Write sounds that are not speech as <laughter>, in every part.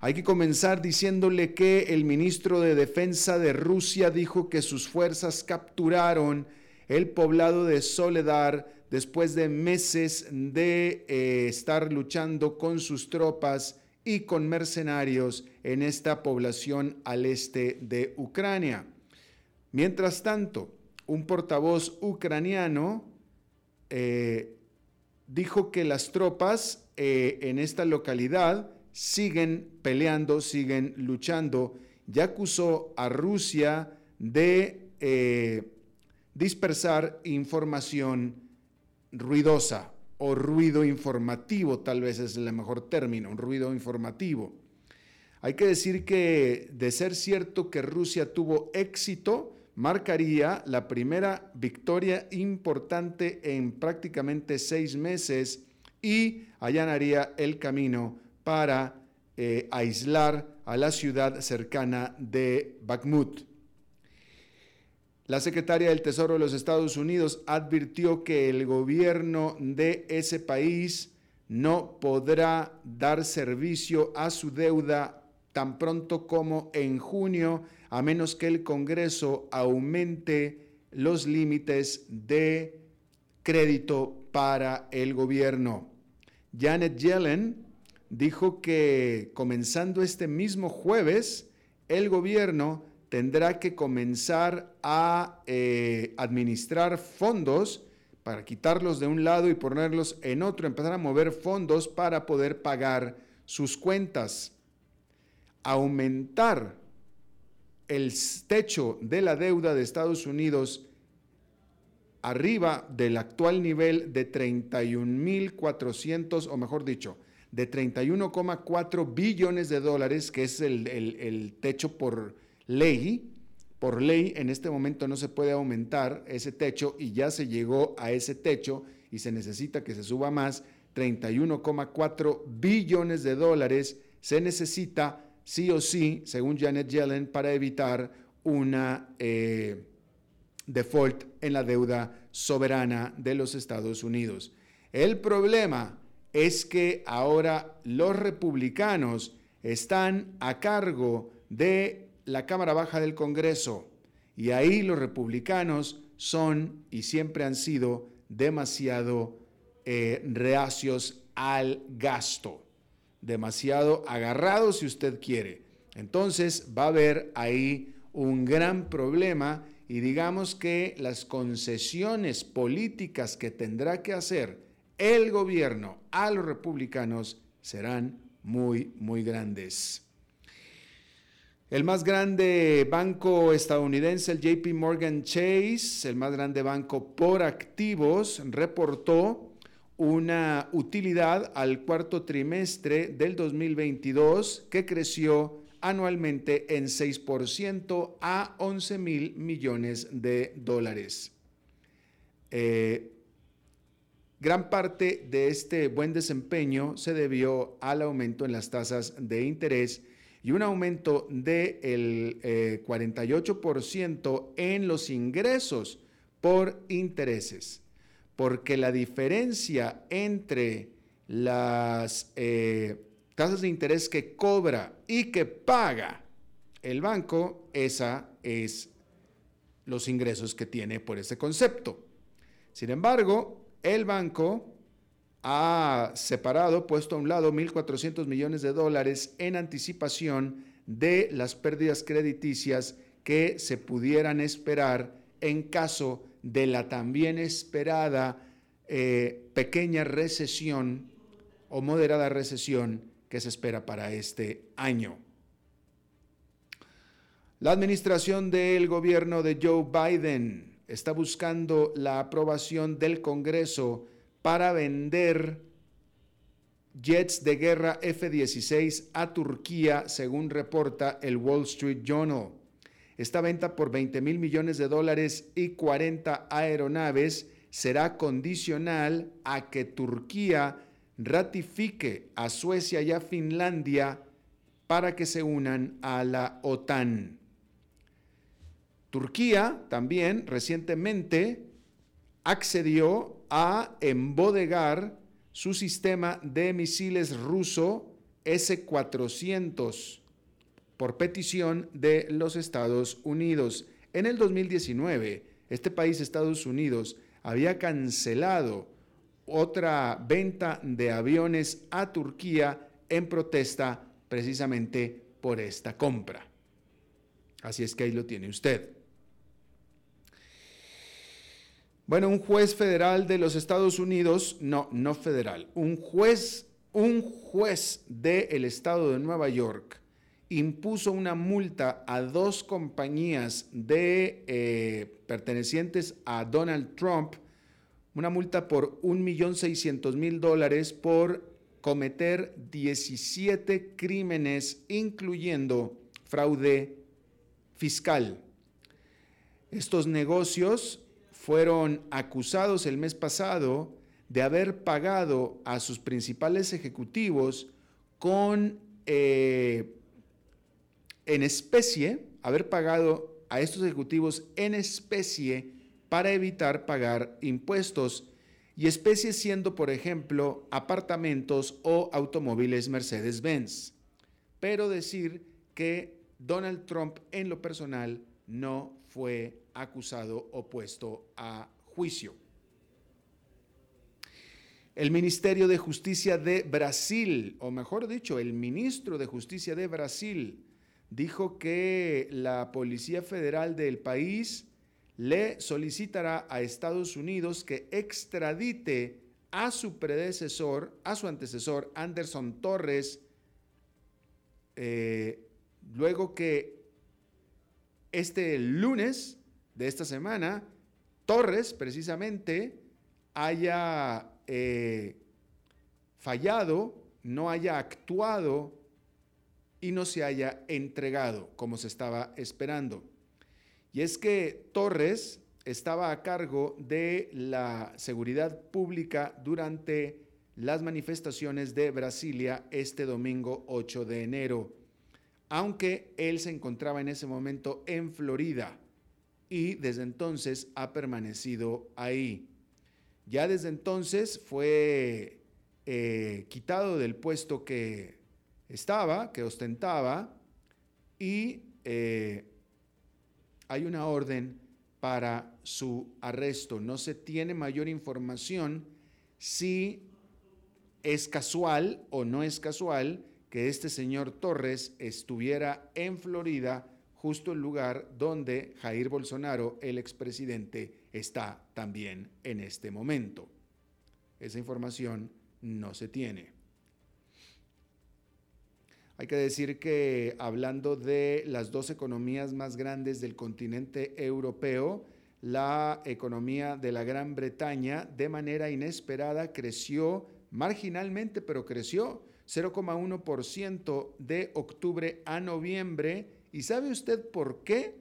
Hay que comenzar diciéndole que el ministro de Defensa de Rusia dijo que sus fuerzas capturaron el poblado de Soledad después de meses de eh, estar luchando con sus tropas y con mercenarios en esta población al este de Ucrania. Mientras tanto, un portavoz ucraniano eh, dijo que las tropas eh, en esta localidad siguen peleando, siguen luchando. Ya acusó a Rusia de eh, dispersar información ruidosa o ruido informativo, tal vez es el mejor término, un ruido informativo. Hay que decir que de ser cierto que Rusia tuvo éxito, marcaría la primera victoria importante en prácticamente seis meses y allanaría el camino para eh, aislar a la ciudad cercana de Bakhmut. La secretaria del Tesoro de los Estados Unidos advirtió que el gobierno de ese país no podrá dar servicio a su deuda tan pronto como en junio, a menos que el Congreso aumente los límites de crédito para el gobierno. Janet Yellen dijo que comenzando este mismo jueves, el gobierno tendrá que comenzar a eh, administrar fondos para quitarlos de un lado y ponerlos en otro, empezar a mover fondos para poder pagar sus cuentas. Aumentar el techo de la deuda de Estados Unidos arriba del actual nivel de 31.400, o mejor dicho, de 31,4 billones de dólares, que es el, el, techo por ley. Por ley, en este momento no se puede aumentar ese techo y ya se llegó a ese techo y se necesita que se suba más. 31,4 billones de dólares se necesita sí o sí, según Janet Yellen, para evitar una... Eh, default en la deuda soberana de los Estados Unidos. El problema es que ahora los republicanos están a cargo de la Cámara Baja del Congreso y ahí los republicanos son y siempre han sido demasiado eh, reacios al gasto, demasiado agarrados si usted quiere. Entonces va a haber ahí un gran problema y digamos que las concesiones políticas que tendrá que hacer el gobierno a los republicanos serán muy, muy grandes. El más grande banco estadounidense, el JP Morgan Chase, el más grande banco por activos, reportó una utilidad al cuarto trimestre del 2022 que creció anualmente en 6% a 11 mil millones de dólares. Eh, gran parte de este buen desempeño se debió al aumento en las tasas de interés y un aumento del de 48% eh, en los ingresos por intereses, porque la diferencia entre las eh, tasas de interés que cobra y que paga el banco, esa es los ingresos que tiene por ese concepto. Sin embargo, el banco ha separado, puesto a un lado 1.400 millones de dólares en anticipación de las pérdidas crediticias que se pudieran esperar en caso de la también esperada eh, pequeña recesión o moderada recesión que se espera para este año. La administración del gobierno de Joe Biden está buscando la aprobación del Congreso para vender jets de guerra F-16 a Turquía, según reporta el Wall Street Journal. Esta venta por 20 mil millones de dólares y 40 aeronaves será condicional a que Turquía ratifique a Suecia y a Finlandia para que se unan a la OTAN. Turquía también recientemente accedió a embodegar su sistema de misiles ruso S-400 por petición de los Estados Unidos. En el 2019, este país, Estados Unidos, había cancelado otra venta de aviones a Turquía en protesta precisamente por esta compra. Así es que ahí lo tiene usted. Bueno, un juez federal de los Estados Unidos, no, no federal, un juez, un juez del estado de Nueva York impuso una multa a dos compañías de eh, pertenecientes a Donald Trump, una multa por 1.600.000 dólares por cometer 17 crímenes, incluyendo fraude fiscal. Estos negocios fueron acusados el mes pasado de haber pagado a sus principales ejecutivos con eh, en especie, haber pagado a estos ejecutivos en especie para evitar pagar impuestos y especie siendo, por ejemplo, apartamentos o automóviles Mercedes-Benz. Pero decir que Donald Trump en lo personal no fue acusado o puesto a juicio. El Ministerio de Justicia de Brasil, o mejor dicho, el ministro de Justicia de Brasil, dijo que la Policía Federal del país le solicitará a Estados Unidos que extradite a su predecesor, a su antecesor, Anderson Torres, eh, luego que este lunes de esta semana, Torres precisamente haya eh, fallado, no haya actuado y no se haya entregado como se estaba esperando. Y es que Torres estaba a cargo de la seguridad pública durante las manifestaciones de Brasilia este domingo 8 de enero, aunque él se encontraba en ese momento en Florida y desde entonces ha permanecido ahí. Ya desde entonces fue eh, quitado del puesto que estaba, que ostentaba, y eh, hay una orden para su arresto. No se tiene mayor información si es casual o no es casual que este señor Torres estuviera en Florida justo el lugar donde Jair Bolsonaro, el expresidente, está también en este momento. Esa información no se tiene. Hay que decir que hablando de las dos economías más grandes del continente europeo, la economía de la Gran Bretaña de manera inesperada creció marginalmente, pero creció 0,1% de octubre a noviembre. ¿Y sabe usted por qué?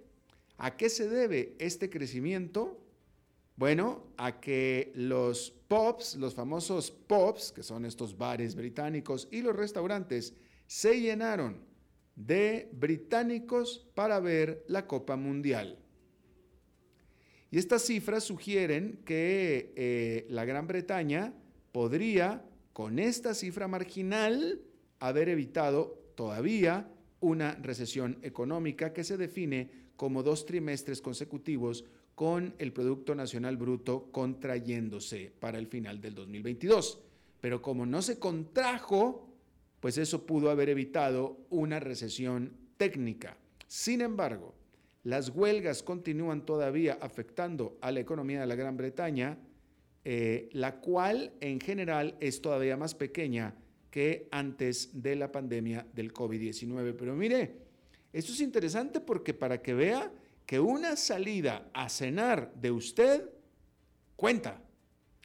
¿A qué se debe este crecimiento? Bueno, a que los pubs, los famosos pubs, que son estos bares británicos, y los restaurantes, se llenaron de británicos para ver la Copa Mundial. Y estas cifras sugieren que eh, la Gran Bretaña podría, con esta cifra marginal, haber evitado todavía una recesión económica que se define como dos trimestres consecutivos con el Producto Nacional Bruto contrayéndose para el final del 2022. Pero como no se contrajo, pues eso pudo haber evitado una recesión técnica. Sin embargo, las huelgas continúan todavía afectando a la economía de la Gran Bretaña, eh, la cual en general es todavía más pequeña que antes de la pandemia del COVID-19. Pero mire, esto es interesante porque para que vea que una salida a cenar de usted cuenta,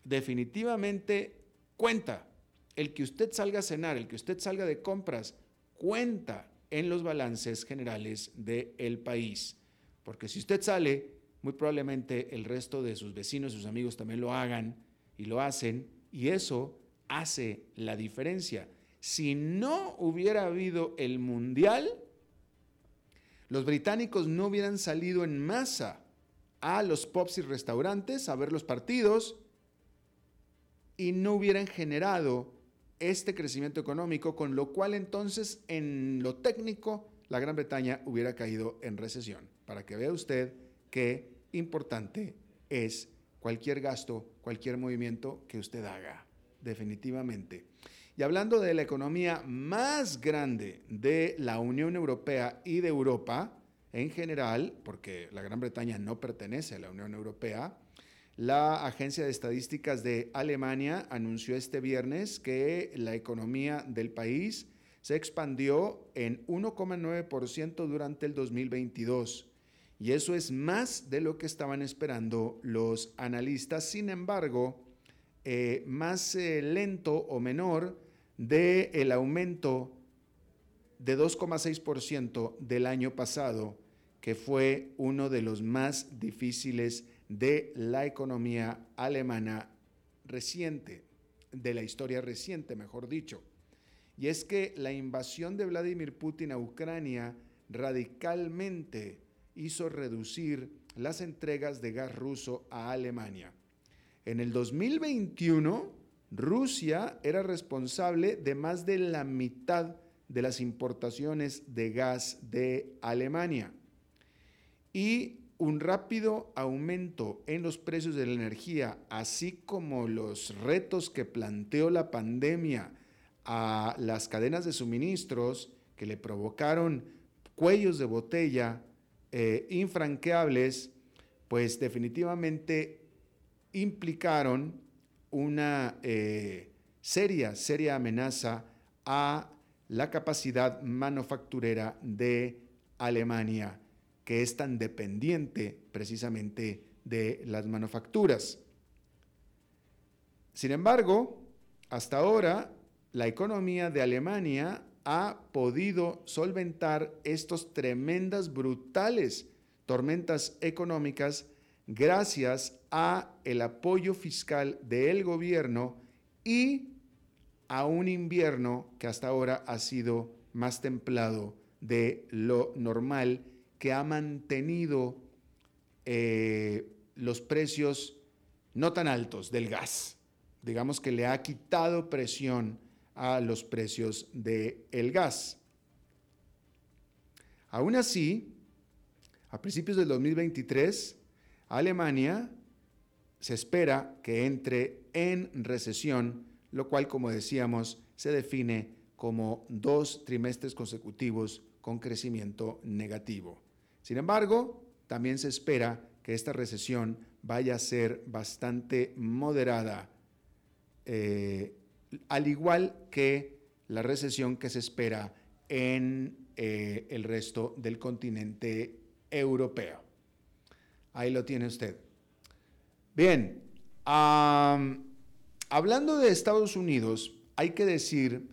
definitivamente cuenta. El que usted salga a cenar, el que usted salga de compras, cuenta en los balances generales del país. Porque si usted sale, muy probablemente el resto de sus vecinos, sus amigos también lo hagan y lo hacen, y eso hace la diferencia. Si no hubiera habido el mundial, los británicos no hubieran salido en masa a los pubs y restaurantes a ver los partidos y no hubieran generado este crecimiento económico, con lo cual entonces en lo técnico la Gran Bretaña hubiera caído en recesión. Para que vea usted qué importante es cualquier gasto, cualquier movimiento que usted haga, definitivamente. Y hablando de la economía más grande de la Unión Europea y de Europa en general, porque la Gran Bretaña no pertenece a la Unión Europea, la Agencia de Estadísticas de Alemania anunció este viernes que la economía del país se expandió en 1,9% durante el 2022. Y eso es más de lo que estaban esperando los analistas. Sin embargo, eh, más eh, lento o menor del el aumento de 2,6% del año pasado, que fue uno de los más difíciles de la economía alemana reciente, de la historia reciente, mejor dicho. Y es que la invasión de Vladimir Putin a Ucrania radicalmente hizo reducir las entregas de gas ruso a Alemania. En el 2021, Rusia era responsable de más de la mitad de las importaciones de gas de Alemania. Y un rápido aumento en los precios de la energía, así como los retos que planteó la pandemia a las cadenas de suministros que le provocaron cuellos de botella eh, infranqueables, pues definitivamente implicaron una eh, seria, seria amenaza a la capacidad manufacturera de Alemania, que es tan dependiente precisamente de las manufacturas. Sin embargo, hasta ahora, la economía de Alemania ha podido solventar estas tremendas, brutales tormentas económicas gracias a el apoyo fiscal del gobierno y a un invierno que hasta ahora ha sido más templado de lo normal, que ha mantenido eh, los precios no tan altos del gas. Digamos que le ha quitado presión a los precios del el gas. Aún así, a principios del 2023, Alemania se espera que entre en recesión, lo cual, como decíamos, se define como dos trimestres consecutivos con crecimiento negativo. Sin embargo, también se espera que esta recesión vaya a ser bastante moderada, eh, al igual que la recesión que se espera en eh, el resto del continente europeo. Ahí lo tiene usted. Bien, hablando de Estados Unidos, hay que decir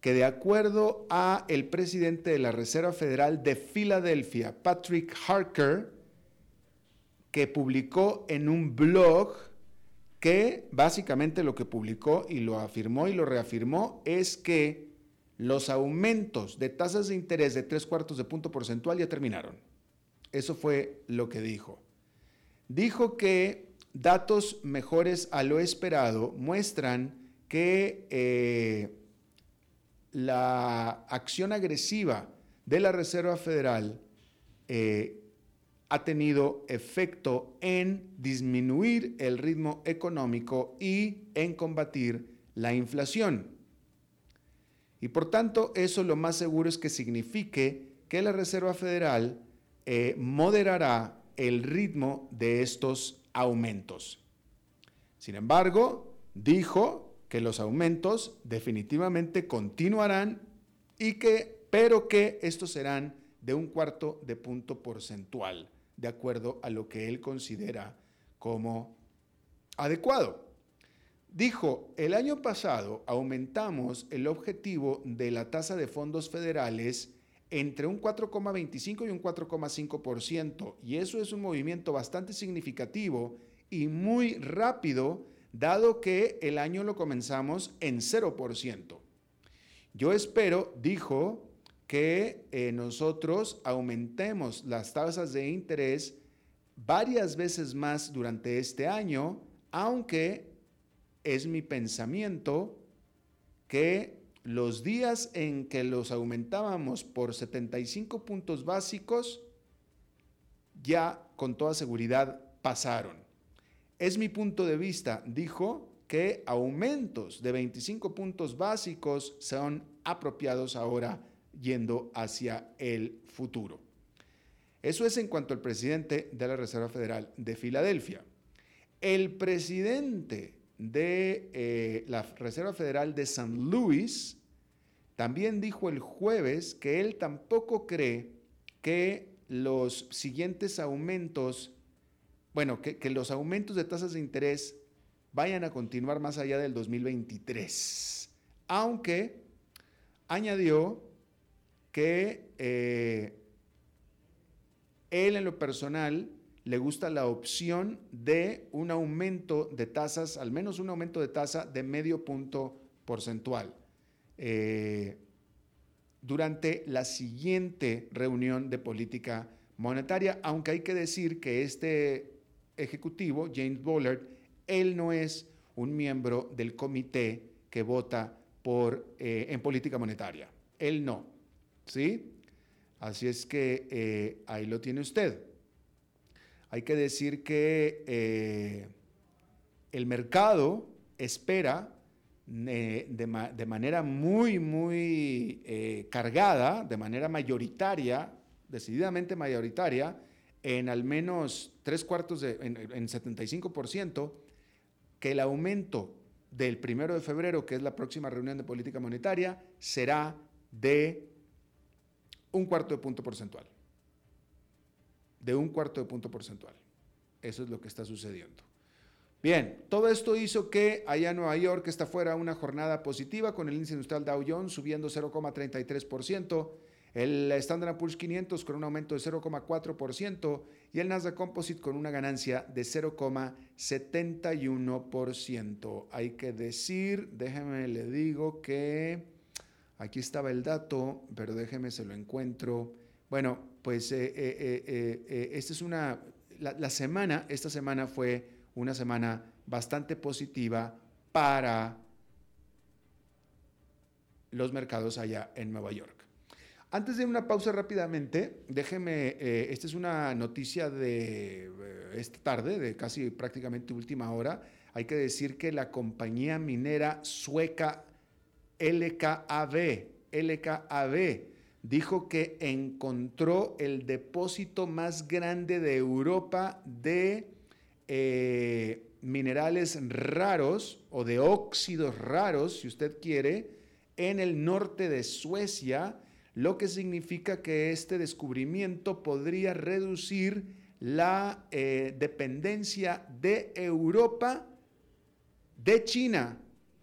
que de acuerdo a el presidente de la Reserva Federal de Filadelfia, Patrick Harker, que publicó en un blog que básicamente lo que publicó y lo afirmó y lo reafirmó es que los aumentos de tasas de interés de tres cuartos de punto porcentual ya terminaron. Eso fue lo que dijo. Dijo que datos mejores a lo esperado muestran que eh, la acción agresiva de la Reserva Federal eh, ha tenido efecto en disminuir el ritmo económico y en combatir la inflación. Y por tanto, eso lo más seguro es que signifique que la Reserva Federal eh, moderará el ritmo de estos aumentos. Sin embargo, dijo que los aumentos definitivamente continuarán y que, pero que estos serán de un cuarto de punto porcentual de acuerdo a lo que él considera como adecuado. Dijo, el año pasado aumentamos el objetivo de la tasa de fondos federales entre un 4,25 y un 4,5%, y eso es un movimiento bastante significativo y muy rápido, dado que el año lo comenzamos en 0%. Yo espero, dijo, que eh, nosotros aumentemos las tasas de interés varias veces más durante este año, aunque es mi pensamiento que los días en que los aumentábamos por 75 puntos básicos ya con toda seguridad pasaron. Es mi punto de vista, dijo, que aumentos de 25 puntos básicos son apropiados ahora yendo hacia el futuro. Eso es en cuanto al presidente de la Reserva Federal de Filadelfia. El presidente de eh, la Reserva Federal de San Luis también dijo el jueves que él tampoco cree que los siguientes aumentos, bueno, que, que los aumentos de tasas de interés vayan a continuar más allá del 2023. Aunque añadió que eh, él en lo personal le gusta la opción de un aumento de tasas, al menos un aumento de tasa de medio punto porcentual. Eh, durante la siguiente reunión de política monetaria, aunque hay que decir que este ejecutivo, James Bullard, él no es un miembro del comité que vota por, eh, en política monetaria. Él no. ¿Sí? Así es que eh, ahí lo tiene usted. Hay que decir que eh, el mercado espera eh, de, manera muy, muy cargada, de manera mayoritaria, decididamente mayoritaria, en al menos tres cuartos, de, en, en 75%, que el aumento del primero de febrero, que es la próxima reunión de política monetaria, será de un cuarto de punto porcentual. De un cuarto de punto porcentual. Eso es lo que está sucediendo. Bien, todo esto hizo que allá en Nueva York está fuera una jornada positiva con el índice industrial Dow Jones subiendo 0,33%, el Standard Poor's 500 con un aumento de 0,4% y el Nasdaq Composite con una ganancia de 0,71%. Hay que decir, déjeme le digo que Aquí estaba el dato, pero déjeme se lo encuentro. Bueno, pues eh, eh, eh, esta es una, la, semana, esta semana fue una semana bastante positiva para los mercados allá en Nueva York. Antes de una pausa rápidamente, déjeme, esta es una noticia de esta tarde, de casi prácticamente última hora. Hay que decir que la compañía minera sueca LKAB, LKAB dijo que encontró el depósito más grande de Europa de eh, minerales raros o de óxidos raros, si usted quiere, en el norte de Suecia, lo que significa que este descubrimiento podría reducir la eh, dependencia de Europa de China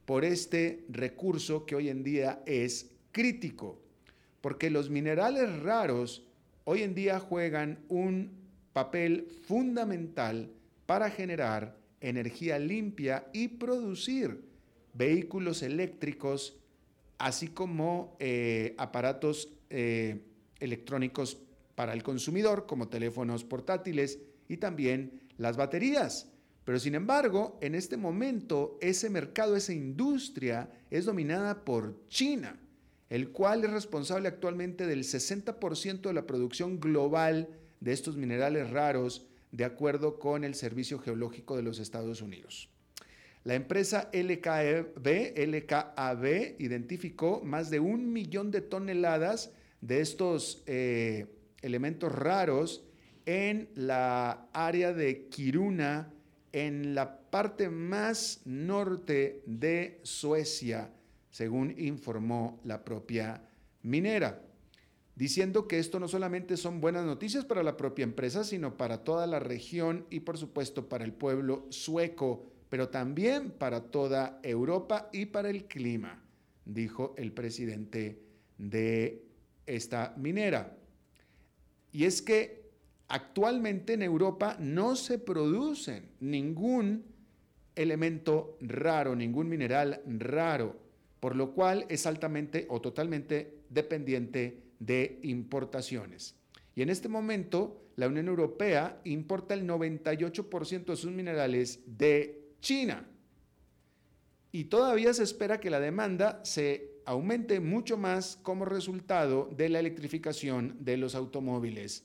por este recurso que hoy en día es crítico, porque los minerales raros hoy en día juegan un papel fundamental para generar energía limpia y producir vehículos eléctricos, así como eh, aparatos eh, electrónicos para el consumidor, como teléfonos portátiles y también las baterías. Pero sin embargo, en este momento ese mercado, esa industria es dominada por China, el cual es responsable actualmente del 60% de la producción global de estos minerales raros, de acuerdo con el Servicio Geológico de los Estados Unidos. La empresa LKAB, e identificó más de un millón de toneladas de estos eh, elementos raros en la área de Kiruna, en la parte más norte de Suecia, según informó la propia minera, diciendo que esto no solamente son buenas noticias para la propia empresa, sino para toda la región y por supuesto para el pueblo sueco, pero también para toda Europa y para el clima, dijo el presidente de esta minera. Y es que actualmente en Europa no se producen ningún elemento raro, ningún mineral raro, por lo cual es altamente o totalmente dependiente de importaciones. Y en este momento la Unión Europea importa el 98% de sus minerales de China. Y todavía se espera que la demanda se aumente mucho más como resultado de la electrificación de los automóviles,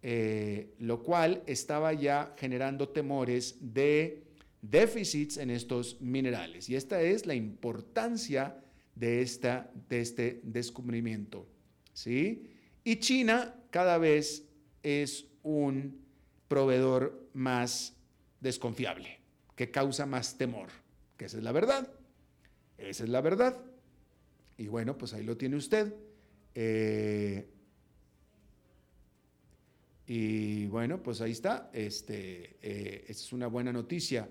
eh, lo cual estaba ya generando temores de déficits en estos minerales. Y esta es la importancia de, esta, de este descubrimiento. ¿sí? Y China cada vez es un proveedor más desconfiable, que causa más temor, que esa es la verdad. Esa es la verdad. Y bueno, pues ahí lo tiene usted. Eh, y bueno, pues ahí está. Este, eh, es una buena noticia.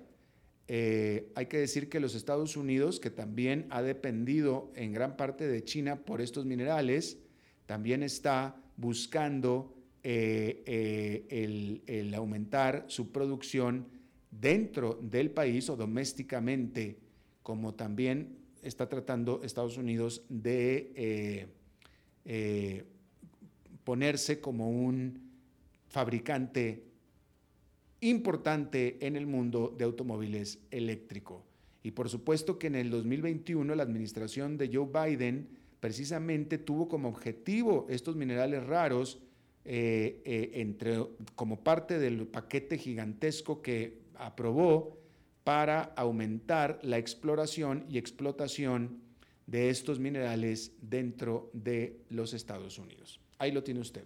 Eh, hay que decir que los Estados Unidos, que también ha dependido en gran parte de China por estos minerales, también está buscando el, el aumentar su producción dentro del país o domésticamente, como también está tratando Estados Unidos de eh, eh, ponerse como un fabricante importante en el mundo de automóviles eléctricos. Y por supuesto que en el 2021 la administración de Joe Biden precisamente tuvo como objetivo estos minerales raros eh, entre, como parte del paquete gigantesco que aprobó para aumentar la exploración y explotación de estos minerales dentro de los Estados Unidos. Ahí lo tiene usted.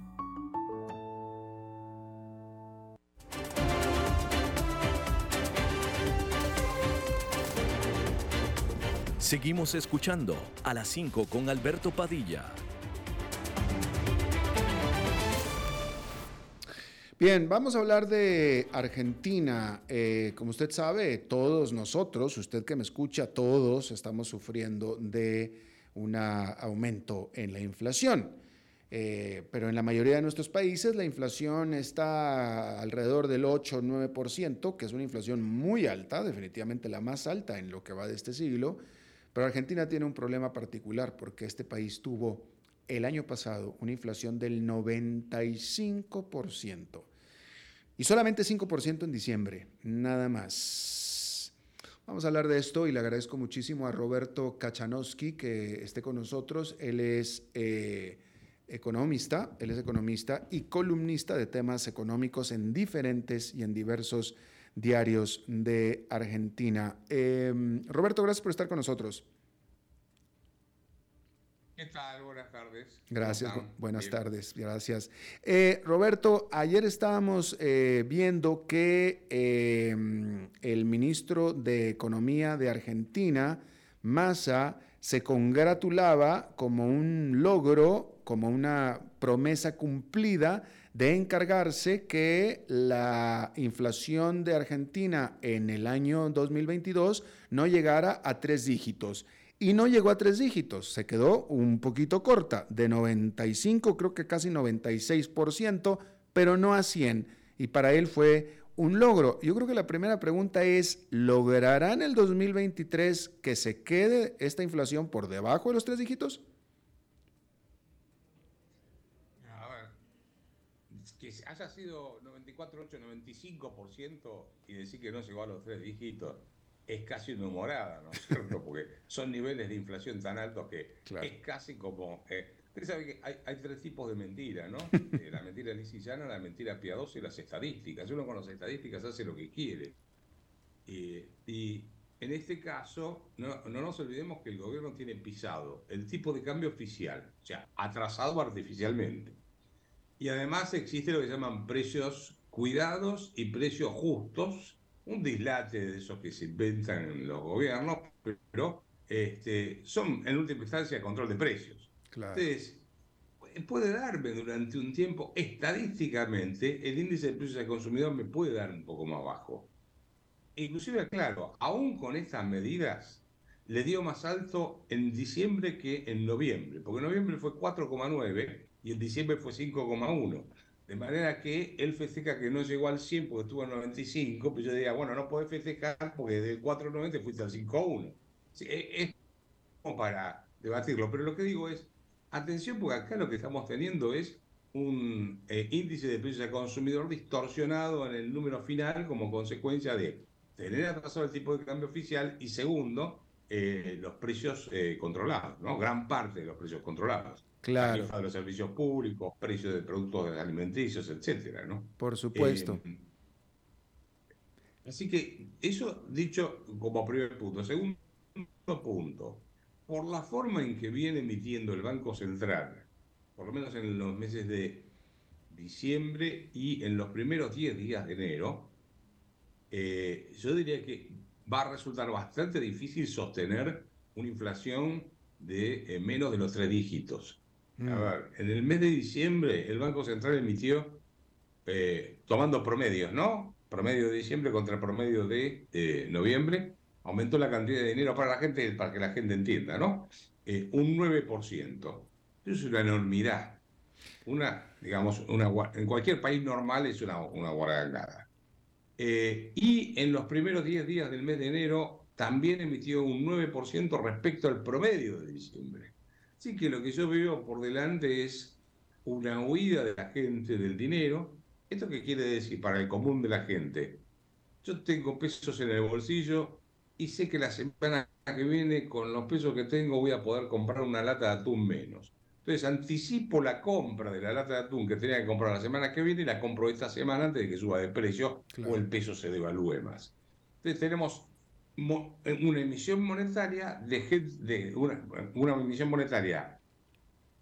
Seguimos escuchando a las 5 con Alberto Padilla. Bien, vamos a hablar de Argentina. Eh, como usted sabe, todos nosotros, usted que me escucha, todos estamos sufriendo de un aumento en la inflación. Eh, pero en la mayoría de nuestros países la inflación está alrededor del 8 o 9%, que es una inflación muy alta, definitivamente la más alta en lo que va de este siglo. Pero Argentina tiene un problema particular porque este país tuvo el año pasado una inflación del 95% y solamente 5% en diciembre, nada más. Vamos a hablar de esto y le agradezco muchísimo a Roberto Kachanowski que esté con nosotros. Él es eh, economista, él es economista y columnista de temas económicos en diferentes y en diversos diarios de Argentina. Em, Roberto, gracias por estar con nosotros. ¿Qué tal? Buenas tardes. Gracias, buenas tardes, gracias. Eh, Roberto, ayer estábamos eh, viendo que em, el ministro de Economía de Argentina, Massa, se congratulaba como un logro, como una promesa cumplida de encargarse que la inflación de Argentina en el año 2022 no llegara a tres dígitos. Y no llegó a tres dígitos, se quedó un poquito corta, de 95, creo que casi 96%, pero no a 100. Y para él fue un logro. Yo creo que la primera pregunta es, ¿logrará en el 2023 que se quede esta inflación por debajo de los tres dígitos? Haya sido 94, 8, 95% y decir que no llegó a los tres dígitos es casi una humorada, ¿no es <laughs> cierto? Porque son niveles de inflación tan altos que es casi como... Eh, Usted sabe que hay, tres tipos de mentira, ¿no? <laughs> Eh, la mentira lisillana, la mentira piadosa y las estadísticas. Uno con las estadísticas hace lo que quiere. y en este caso, no, no, nos olvidemos que el gobierno tiene pisado el tipo de cambio oficial, o sea, atrasado artificialmente. Y además existe lo que se llaman precios cuidados y precios justos, un dislate de esos que se inventan en los gobiernos, pero este, son en última instancia control de precios. Entonces, puede darme durante un tiempo, estadísticamente, el índice de precios al consumidor me puede dar un poco más bajo. Inclusive, claro, aún con estas medidas, le dio más alto en diciembre que en noviembre, porque en noviembre fue 4,9 y en diciembre fue 5,1. De manera que él festeja que no llegó al 100 porque estuvo en 95, pues yo diría, bueno, no podés festejar porque del 4,90 fuiste al 5,1. E, es como para debatirlo, pero lo que digo es, atención porque acá lo que estamos teniendo es un eh, índice de precios al consumidor distorsionado en el número final como consecuencia de tener atrasado el tipo de cambio oficial y segundo, eh, los precios eh, controlados, ¿no? Gran parte de los precios controlados claro. de los servicios públicos, precios de productos alimenticios, etcétera, ¿no? Por supuesto. Eh, así que eso dicho como primer punto. Segundo punto, por la forma en que viene emitiendo el Banco Central, por lo menos en los meses de diciembre y en los primeros 10 días de enero, eh, yo diría que va a resultar bastante difícil sostener una inflación de eh, menos de los tres dígitos. A mm. ver, en el mes de diciembre el Banco Central emitió, eh, tomando promedios, ¿no? Promedio de diciembre contra promedio de noviembre, aumentó la cantidad de dinero para la gente, para que la gente entienda, ¿no? Eh, un 9%. Eso es una enormidad. Una, digamos, una, en cualquier país normal es una, una guardangada. Eh, y en los primeros 10 días del mes de enero también emitió un 9% respecto al promedio de diciembre. Así que lo que yo veo por delante es una huida de la gente del dinero. ¿Esto qué quiere decir para el común de la gente? Yo tengo pesos en el bolsillo y sé que la semana que viene con los pesos que tengo voy a poder comprar una lata de atún menos. Entonces anticipo la compra de la lata de atún que tenía que comprar la semana que viene y la compro esta semana antes de que suba de precio o el peso se devalúe más. Entonces tenemos una emisión monetaria de, una, emisión monetaria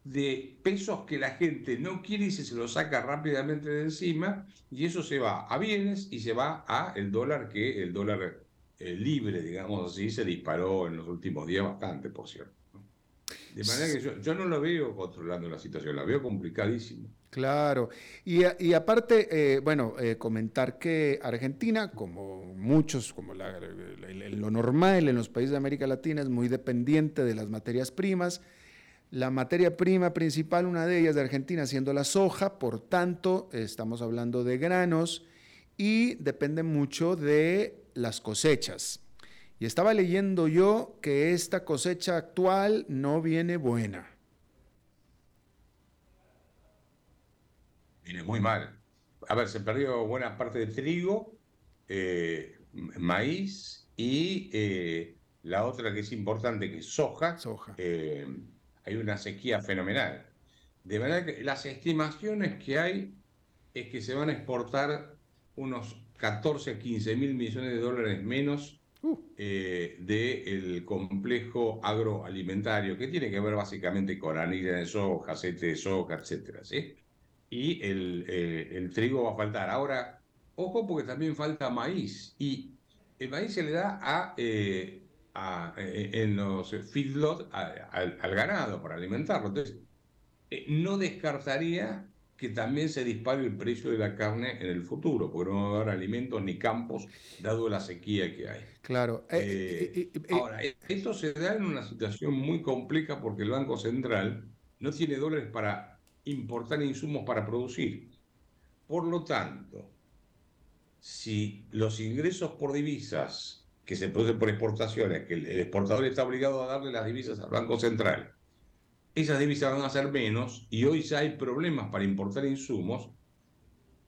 de pesos que la gente no quiere y se, lo saca rápidamente de encima y eso se va a bienes y se va a el dólar que el dólar eh, libre, digamos así, se disparó en los últimos días bastante, por cierto. De manera que yo, no lo veo controlando la situación, la veo complicadísima. Claro, y, aparte, eh, bueno, eh, comentar que Argentina, como muchos, como lo normal en los países de América Latina, es muy dependiente de las materias primas. La materia prima principal, una de ellas de Argentina, siendo la soja, por tanto, estamos hablando de granos y depende mucho de las cosechas. Y estaba leyendo yo que esta cosecha actual no viene buena. Viene muy mal. A ver, se perdió buena parte de trigo, eh, maíz y eh, la otra que es importante, que es soja. Soja. Eh, hay una sequía fenomenal. De manera que las estimaciones que hay es que se van a exportar unos 14 a 15 mil millones de dólares menos. Eh, del complejo agroalimentario, que tiene que ver básicamente con anilla de soja, aceite de soja, etcétera, ¿sí? Y el, eh, trigo va a faltar. Ahora, ojo porque también falta maíz. Y el maíz se le da a, eh, en los feedlots al ganado para alimentarlo. Entonces, no descartaría que también se dispare el precio de la carne en el futuro, porque no va a haber alimentos ni campos, dado la sequía que hay. Claro. Eh, eh, eh, ahora, esto se da en una situación muy compleja porque el Banco Central no tiene dólares para importar insumos para producir. Por lo tanto, si los ingresos por divisas que se producen por exportaciones, que el exportador está obligado a darle las divisas al Banco Central, esas divisas van a ser menos y hoy ya hay problemas para importar insumos.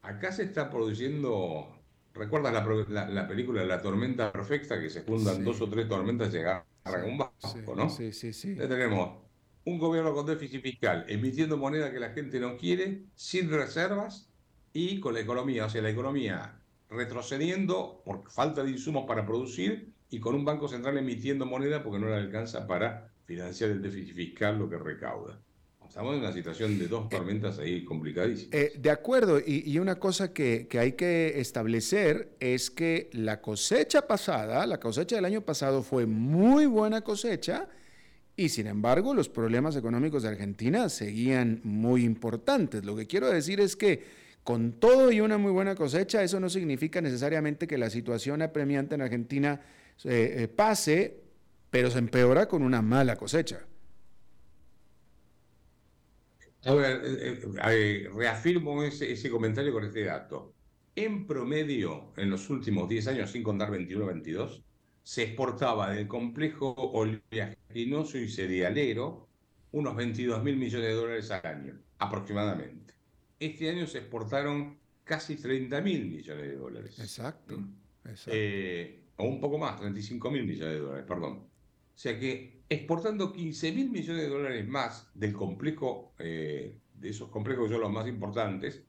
Acá se está produciendo, ¿recuerdas la, la, película La tormenta perfecta que se juntan dos o tres tormentas y llegan a un vasco, ¿no? Sí, sí, sí. tenemos un gobierno con déficit fiscal, emitiendo moneda que la gente no quiere, sin reservas y con la economía, o sea, la economía retrocediendo por falta de insumos para producir y con un banco central emitiendo moneda porque no le alcanza para financiar el déficit fiscal lo que recauda. Estamos en una situación de dos tormentas ahí complicadísimas. Eh, de acuerdo, y, una cosa que, hay que establecer es que la cosecha pasada, la cosecha del año pasado fue muy buena cosecha, y sin embargo los problemas económicos de Argentina seguían muy importantes. Lo que quiero decir es que con todo y una muy buena cosecha, eso no significa necesariamente que la situación apremiante en Argentina eh, eh, pase pero se empeora con una mala cosecha. A ver, eh, eh, reafirmo ese, comentario con este dato. En promedio, en los últimos 10 años, sin contar 21-22, se exportaba del complejo oleaginoso y cerealero unos 22 mil millones de dólares al año, aproximadamente. Este año se exportaron casi 30 mil millones de dólares. Exacto. ¿Mm? Eh, o un poco más, 35 mil millones de dólares, perdón. O sea que exportando 15 mil millones de dólares más del complejo, eh, de esos complejos que son los más importantes,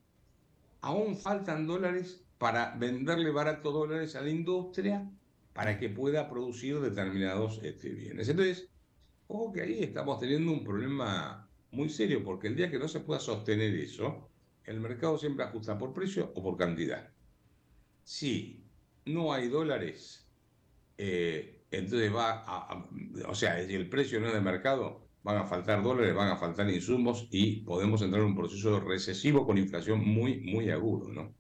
aún faltan dólares para venderle barato dólares a la industria para que pueda producir determinados este, bienes. Entonces, ojo que ahí estamos teniendo un problema muy serio, porque el día que no se pueda sostener eso, el mercado siempre ajusta por precio o por cantidad. Si no hay dólares, eh, entonces va a, o sea, si el precio no es de mercado, van a faltar dólares, van a faltar insumos y podemos entrar en un proceso recesivo con inflación muy, muy agudo, ¿no?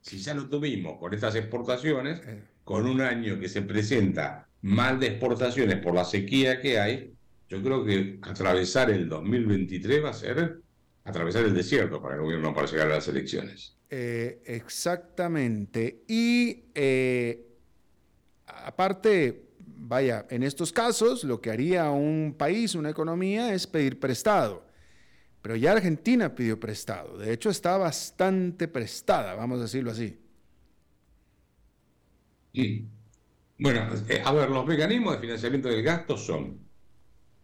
Si ya lo tuvimos con estas exportaciones, eh. con un año que se presenta mal de exportaciones por la sequía que hay, yo creo que atravesar el 2023 va a ser atravesar el desierto para el gobierno para llegar a las elecciones. Eh, exactamente. Y eh, aparte, vaya, en estos casos lo que haría un país, una economía, es pedir prestado. Pero ya Argentina pidió prestado. De hecho, está bastante prestada, vamos a decirlo así. Bueno, eh, a ver, los mecanismos de financiamiento del gasto son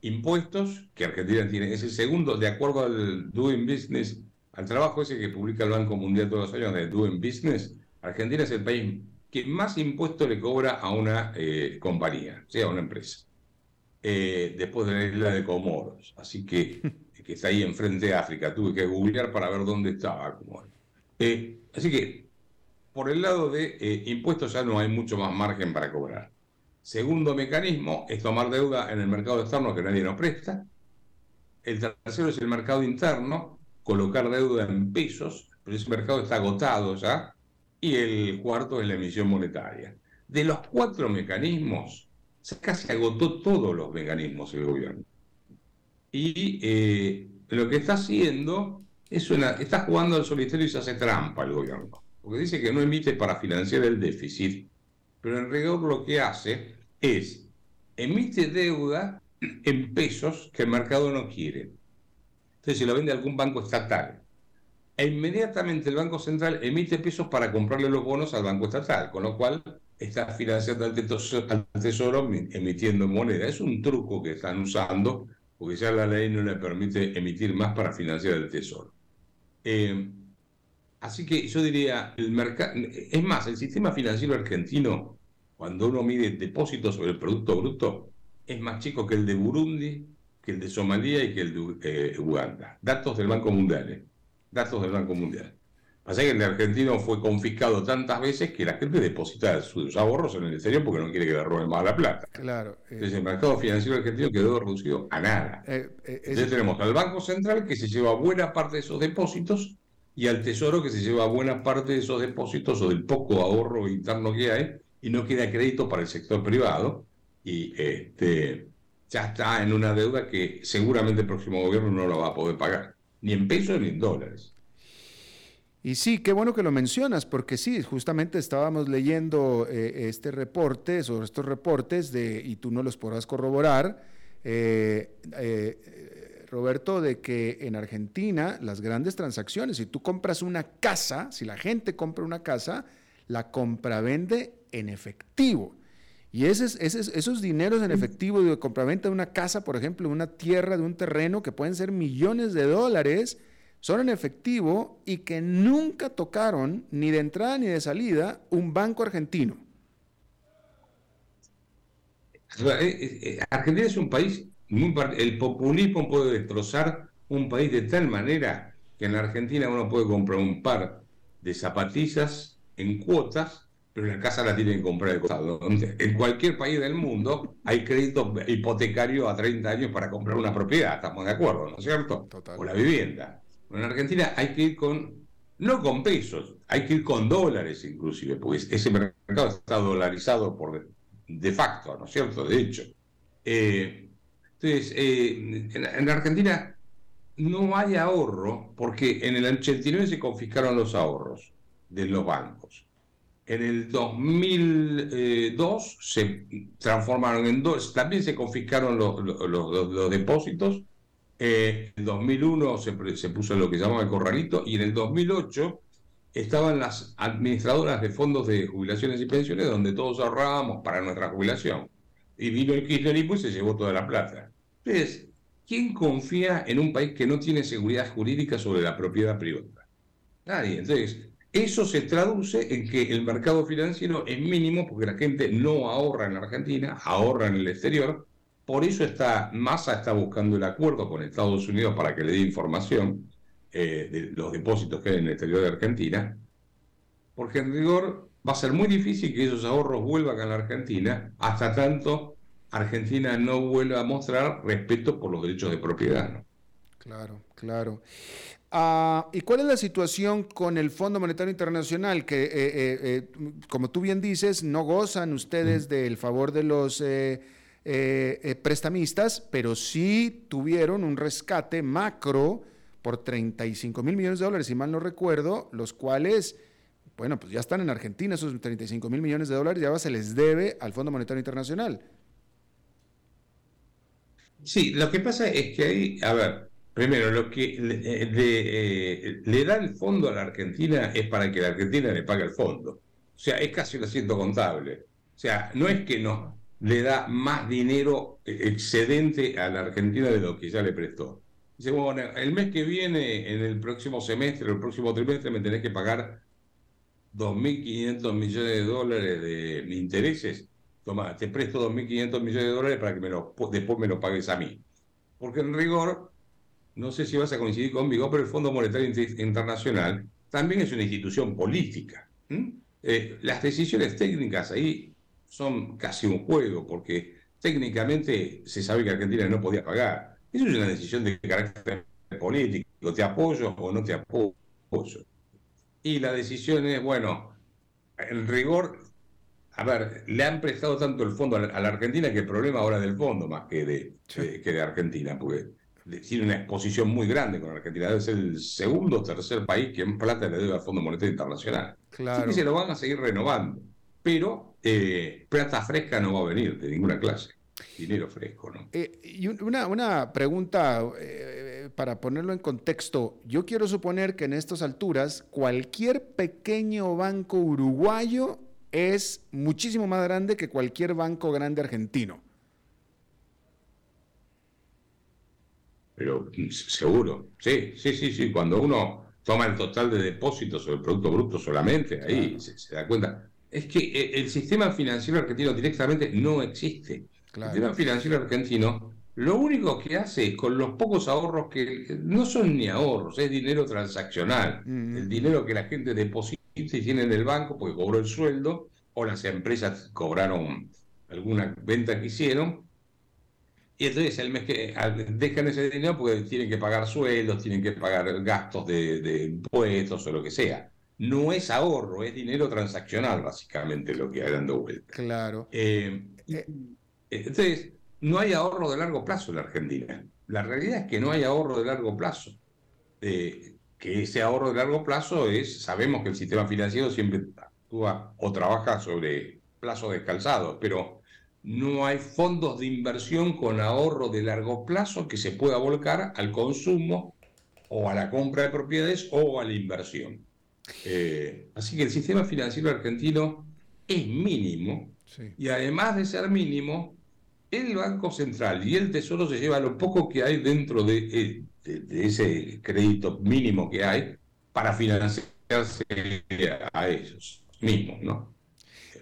impuestos, que Argentina tiene, es el segundo, de acuerdo al Doing Business, al trabajo ese que publica el Banco Mundial todos los años de Doing Business, Argentina es el país que más impuesto le cobra a una eh, compañía, sea una empresa, eh, después de la isla de Comoros. Así que, <laughs> que está ahí enfrente de África. Tuve que googlear para ver dónde estaba Comoros. Eh, así que por el lado de impuestos ya no hay mucho más margen para cobrar. Segundo mecanismo es tomar deuda en el mercado externo que nadie nos presta. El tercero es el mercado interno, colocar deuda en pesos, pero ese mercado está agotado ya. Y el cuarto es la emisión monetaria. De los cuatro mecanismos, se casi agotó todos los mecanismos el gobierno. Y eh, lo que está haciendo es una, está jugando al solitario y se hace trampa el gobierno. Porque dice que no emite para financiar el déficit, pero en rigor lo que hace es emite deuda en pesos que el mercado no quiere. Si lo vende algún banco estatal, e inmediatamente el Banco Central emite pesos para comprarle los bonos al Banco Estatal, con lo cual está financiando al tesoro, emitiendo moneda. Es un truco que están usando, porque ya la ley no le permite emitir más para financiar el tesoro. Eh, así que yo diría, el es más, el sistema financiero argentino, cuando uno mide depósitos sobre el Producto Bruto, es más chico que el de Burundi, que el de Somalia y que el de eh, Uganda. Datos del Banco Mundial. Eh. Datos del Banco Mundial. Pasa que el argentino fue confiscado tantas veces que la gente deposita sus ahorros en el exterior porque no quiere que le roben más la plata. Claro. Eh, Entonces el mercado financiero argentino quedó reducido a nada. Eh, eh, Entonces tenemos al Banco Central que se lleva buena parte de esos depósitos y al Tesoro que se lleva buena parte de esos depósitos o del poco ahorro interno que hay y no queda crédito para el sector privado y este ya está en una deuda que seguramente el próximo gobierno no lo va a poder pagar, ni en pesos ni en dólares. Y sí, qué bueno que lo mencionas, porque sí, justamente estábamos leyendo eh, este reporte, sobre estos reportes, de, y tú no los podrás corroborar, eh, eh, Roberto, de que en Argentina las grandes transacciones, si tú compras una casa, si la gente compra una casa, la compra-vende en efectivo. Y esos, esos, esos dineros en efectivo de compraventa de una casa, por ejemplo, de una tierra, de un terreno, que pueden ser millones de dólares, son en efectivo y que nunca tocaron ni de entrada ni de salida un banco argentino. Eh, eh, eh, Argentina es un país, muy, el populismo puede destrozar un país de tal manera que en Argentina uno puede comprar un par de zapatillas en cuotas, pero la casa la tiene que comprar de costado. En cualquier país del mundo hay crédito hipotecario a 30 años para comprar una propiedad, estamos de acuerdo, ¿no es cierto? O la vivienda. En Argentina hay que ir con, no con pesos, hay que ir con dólares inclusive, porque ese mercado está dolarizado por de, facto, ¿no es cierto? De hecho. Eh, entonces, eh, en, Argentina no hay ahorro porque en el 89 se confiscaron los ahorros de los bancos. En el 2002 se transformaron en dos, también se confiscaron los depósitos eh, en 2001 se, puso lo que se llamaba el corralito y en el 2008 estaban las administradoras de fondos de jubilaciones y pensiones donde todos ahorrábamos para nuestra jubilación. Y vino el kirchnerismo y se llevó toda la plata. Entonces, ¿quién confía en un país que no tiene seguridad jurídica sobre la propiedad privada? Nadie. Entonces, eso se traduce en que el mercado financiero es mínimo porque la gente no ahorra en la Argentina, ahorra en el exterior, por eso está, Massa está buscando el acuerdo con Estados Unidos para que le dé información eh, de los depósitos que hay en el exterior de Argentina, porque en rigor va a ser muy difícil que esos ahorros vuelvan a la Argentina hasta tanto Argentina no vuelva a mostrar respeto por los derechos de propiedad. Claro, claro. Ah, ¿Y cuál es la situación con el Fondo Monetario Internacional? Que, eh, eh, como tú bien dices, no gozan ustedes del favor de los eh, eh, prestamistas, pero sí tuvieron un rescate macro por 35 mil millones de dólares, si mal no recuerdo, los cuales, bueno, pues ya están en Argentina, esos 35 mil millones de dólares, ya se les debe al Fondo Monetario Internacional. Sí, lo que pasa es que ahí, a ver, primero, lo que le, eh, le da el fondo a la Argentina es para que la Argentina le pague el fondo. O sea, es casi un asiento contable. O sea, no es que no, le da más dinero excedente a la Argentina de lo que ya le prestó. Dice, bueno, el mes que viene, en el próximo semestre, el próximo trimestre, me tenés que pagar 2.500 millones de dólares de intereses. Toma, te presto 2.500 millones de dólares para que me lo, después me lo pagues a mí. Porque en rigor, no sé si vas a coincidir conmigo, pero el Fondo Monetario Internacional también es una institución política. eh, las decisiones técnicas ahí son casi un juego, porque técnicamente se sabe que Argentina no podía pagar. Eso es una decisión de carácter político, te apoyo o no te apoyo. Y la decisión es, bueno, en rigor, a ver, le han prestado tanto el fondo a la, Argentina que el problema ahora es del fondo más que de, que de Argentina, porque tiene una exposición muy grande con Argentina. Ser el segundo o tercer país que en plata le debe al Fondo Monetario Internacional. Claro. Así que se lo van a seguir renovando. Pero eh, plata fresca no va a venir de ninguna clase. Dinero fresco, ¿no? Eh, y una, una pregunta eh, para ponerlo en contexto. Yo quiero suponer que en estas alturas cualquier pequeño banco uruguayo es muchísimo más grande que cualquier banco grande argentino. Pero seguro, sí, sí, sí, sí. Cuando uno toma el total de depósitos sobre el Producto Bruto solamente, ahí se, da cuenta. Es que eh, el sistema financiero argentino directamente no existe. El sistema financiero argentino lo único que hace es con los pocos ahorros que no son ni ahorros, es dinero transaccional. El dinero que la gente deposita y tiene en el banco porque cobró el sueldo o las empresas cobraron alguna venta que hicieron y entonces el mes que dejan ese dinero porque tienen que pagar sueldos, tienen que pagar gastos de, impuestos o lo que sea. No es ahorro, es dinero transaccional, básicamente, lo que hay dando vuelta. Claro. Eh, eh. entonces, no hay ahorro de largo plazo en la Argentina. La realidad es que no hay ahorro de largo plazo. Eh, que ese ahorro de largo plazo es, sabemos que el sistema financiero siempre actúa o trabaja sobre plazos descalzados, pero no hay fondos de inversión con ahorro de largo plazo que se pueda volcar al consumo o a la compra de propiedades o a la inversión. Eh, así que el sistema financiero argentino es mínimo y además de ser mínimo, el Banco Central y el Tesoro se llevan lo poco que hay dentro de, eh, de ese crédito mínimo que hay para financiarse a ellos mismos, ¿no?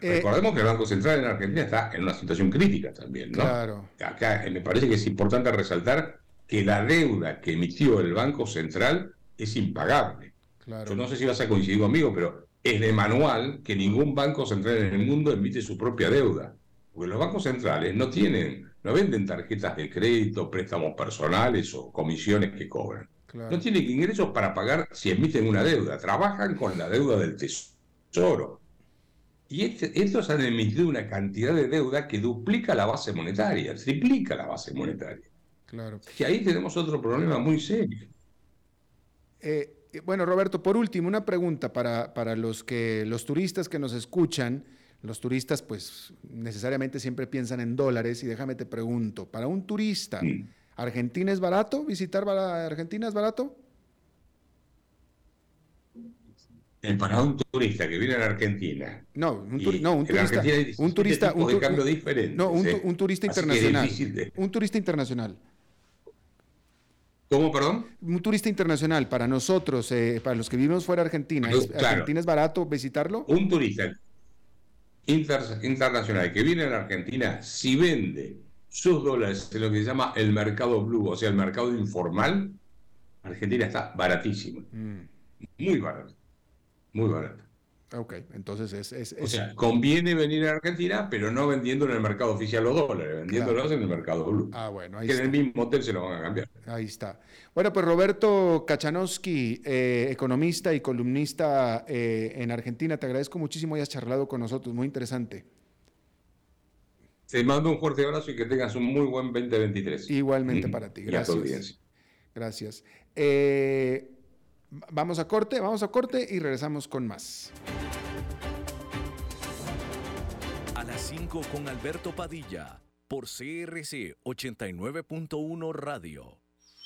Eh, Recordemos que el Banco Central en Argentina está en una situación crítica también, ¿no? Claro. Acá eh, me parece que es importante resaltar que la deuda que emitió el Banco Central es impagable. Yo no sé si vas a coincidir conmigo, pero es de manual que ningún banco central en el mundo emite su propia deuda. Porque los bancos centrales no tienen, no venden tarjetas de crédito, préstamos personales o comisiones que cobran. No tienen ingresos para pagar si emiten una deuda. Trabajan con la deuda del tesoro. Y estos han emitido una cantidad de deuda que duplica la base monetaria, triplica la base monetaria. Claro. Y ahí tenemos otro problema muy serio. Eh, bueno, Roberto, por último, una pregunta para, para, los, que, los turistas que nos escuchan. Los turistas, pues, necesariamente siempre piensan en dólares. Y déjame te pregunto, para un turista, ¿Argentina es barato? ¿Visitar Argentina es barato? Para un turista que viene a la Argentina. No, un, no, un turista. Un turista. Un, de cambio diferente. No, un, turista internacional. Un turista internacional. ¿Cómo, perdón? Un turista internacional, para nosotros, eh, para los que vivimos fuera de Argentina, ¿Argentina es barato visitarlo? Un turista internacional que viene a la Argentina, si vende sus dólares en lo que se llama el mercado blue, o sea, el mercado informal, Argentina está baratísimo. Mm. Muy barato. Muy barato. Ok, entonces es, O sea, conviene venir a Argentina, pero no vendiendo en el mercado oficial los dólares, vendiéndolos en el mercado blue. Ah, bueno, ahí que en el mismo hotel se lo van a cambiar. Ahí está. Bueno, pues Roberto Kachanowski, eh, economista y columnista eh, en Argentina, te agradezco muchísimo y has charlado con nosotros, muy interesante. Te mando un fuerte abrazo y que tengas un muy buen 2023. Igualmente para ti, gracias. Gracias. Eh, Vamos a corte, vamos a corte y regresamos con más. A las 5 con Alberto Padilla por CRC 89.1 Radio.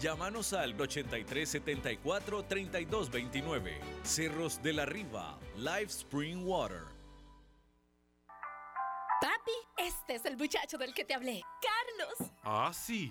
Llámanos al 8374 3229. Cerros de la Riva, Live Spring Water. Papi, es Este es el muchacho del que te hablé, Carlos. Ah, sí.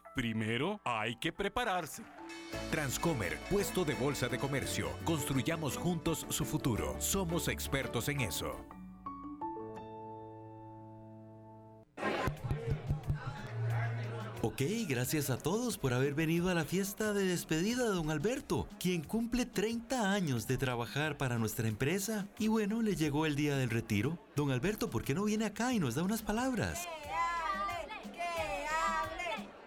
primero hay que prepararse. Transcomer, puesto de bolsa de comercio. Construyamos juntos su futuro. Somos expertos en eso. Ok, gracias a todos por haber venido a la fiesta de despedida de don Alberto, quien cumple 30 años de trabajar para nuestra empresa. Y bueno, le llegó el día del retiro. Don Alberto, ¿por qué no viene acá y nos da unas palabras?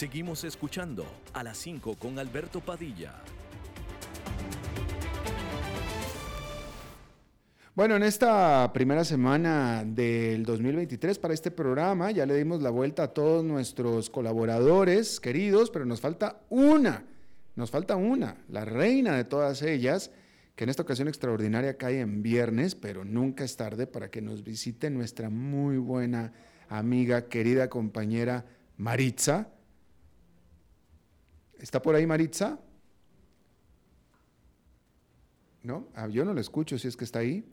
Seguimos escuchando a las 5 con Alberto Padilla. Bueno, en esta primera semana del 2023 para este programa ya le dimos la vuelta a todos nuestros colaboradores queridos, pero nos falta una, nos falta una, la reina de todas ellas, que en esta ocasión extraordinaria cae en viernes, pero nunca es tarde para que nos visite nuestra muy buena amiga, querida compañera Maritza. ¿Está por ahí Maritza? ¿No? Ah, yo no la escucho si es que está ahí.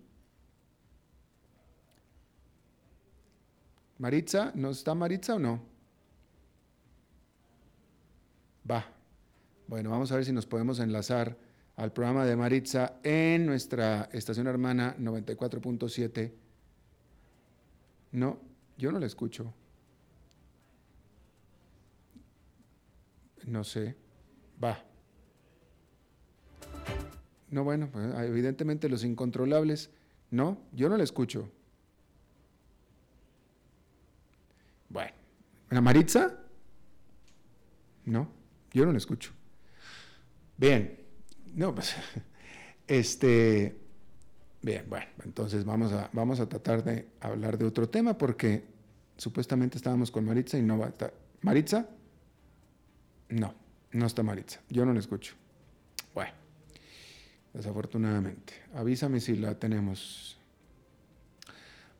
Maritza, ¿no está Maritza o no? Va. Bueno, vamos a ver si nos podemos enlazar al programa de Maritza en nuestra estación hermana 94.7. No, yo no la escucho. No sé. Va. No, bueno, pues, evidentemente los incontrolables. No, yo no la escucho. Bueno, ¿la Maritza? No, yo no la escucho. Bien, no, pues, <laughs> este, bien, bueno, entonces vamos a, vamos a tratar de hablar de otro tema porque supuestamente estábamos con Maritza y no va a estar. ¿Maritza? No, no está Maritza, yo no la escucho. Bueno, desafortunadamente. Avísame si la tenemos.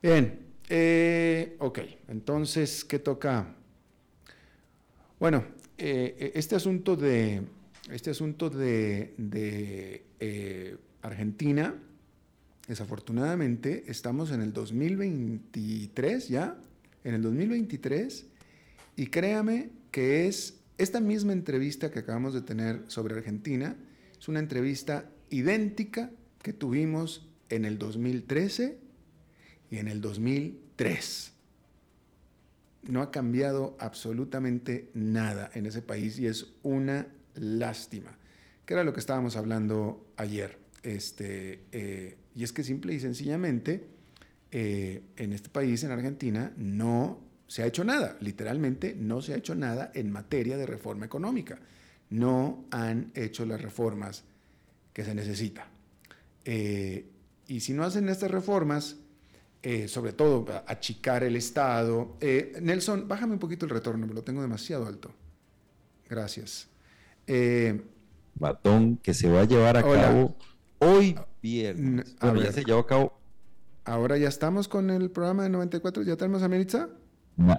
Bien, eh, ok, entonces, ¿qué toca? Bueno, eh, este asunto de, este asunto de, eh, Argentina, desafortunadamente, estamos en el 2023 ya, en el 2023, y créame que es esta misma entrevista que acabamos de tener sobre Argentina, es una entrevista idéntica que tuvimos en el 2013 y en el 2003. No ha cambiado absolutamente nada en ese país y es una lástima, que era lo que estábamos hablando ayer. Este, eh, y es que simple y sencillamente eh, en este país, en Argentina, no se ha hecho nada, literalmente no se ha hecho nada en materia de reforma económica. No han hecho las reformas que se necesita. Eh, y si no hacen estas reformas, eh, sobre todo achicar el Estado. Eh, Nelson, bájame un poquito el retorno, me lo tengo demasiado alto. Gracias. Batón que se va a llevar a cabo hoy viernes. Bueno, ya se llevó a cabo. Ahora ya estamos con el programa de 94, ¿ya tenemos a Meritza?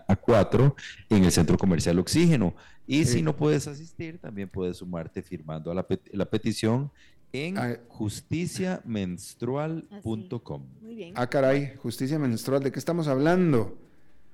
A 4 en el Centro Comercial Oxígeno. Y si no puedes asistir, también puedes sumarte firmando a la, la petición en ah, justiciamenstrual.com. Muy bien. Ah, caray, justicia menstrual, ¿de qué estamos hablando?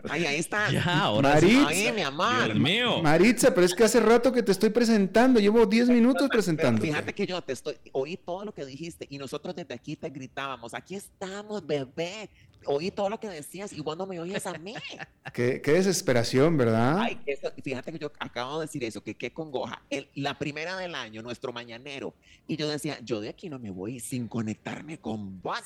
Ay, ahí está. Ya, ahora Maritza. Ay, mi amor. Dios mío. Maritza, pero es que hace rato que te estoy presentando. Llevo 10 minutos presentando. Fíjate que yo te estoy, oí todo lo que dijiste y nosotros desde aquí te gritábamos, aquí estamos, bebé. Oí todo lo que decías y cuando me oyes a mí. <laughs> Qué, qué desesperación, ¿verdad? Ay, eso, fíjate que yo acabo de decir eso, que qué congoja. El, la primera del año, nuestro mañanero. Y yo decía, yo de aquí no me voy sin conectarme con vos.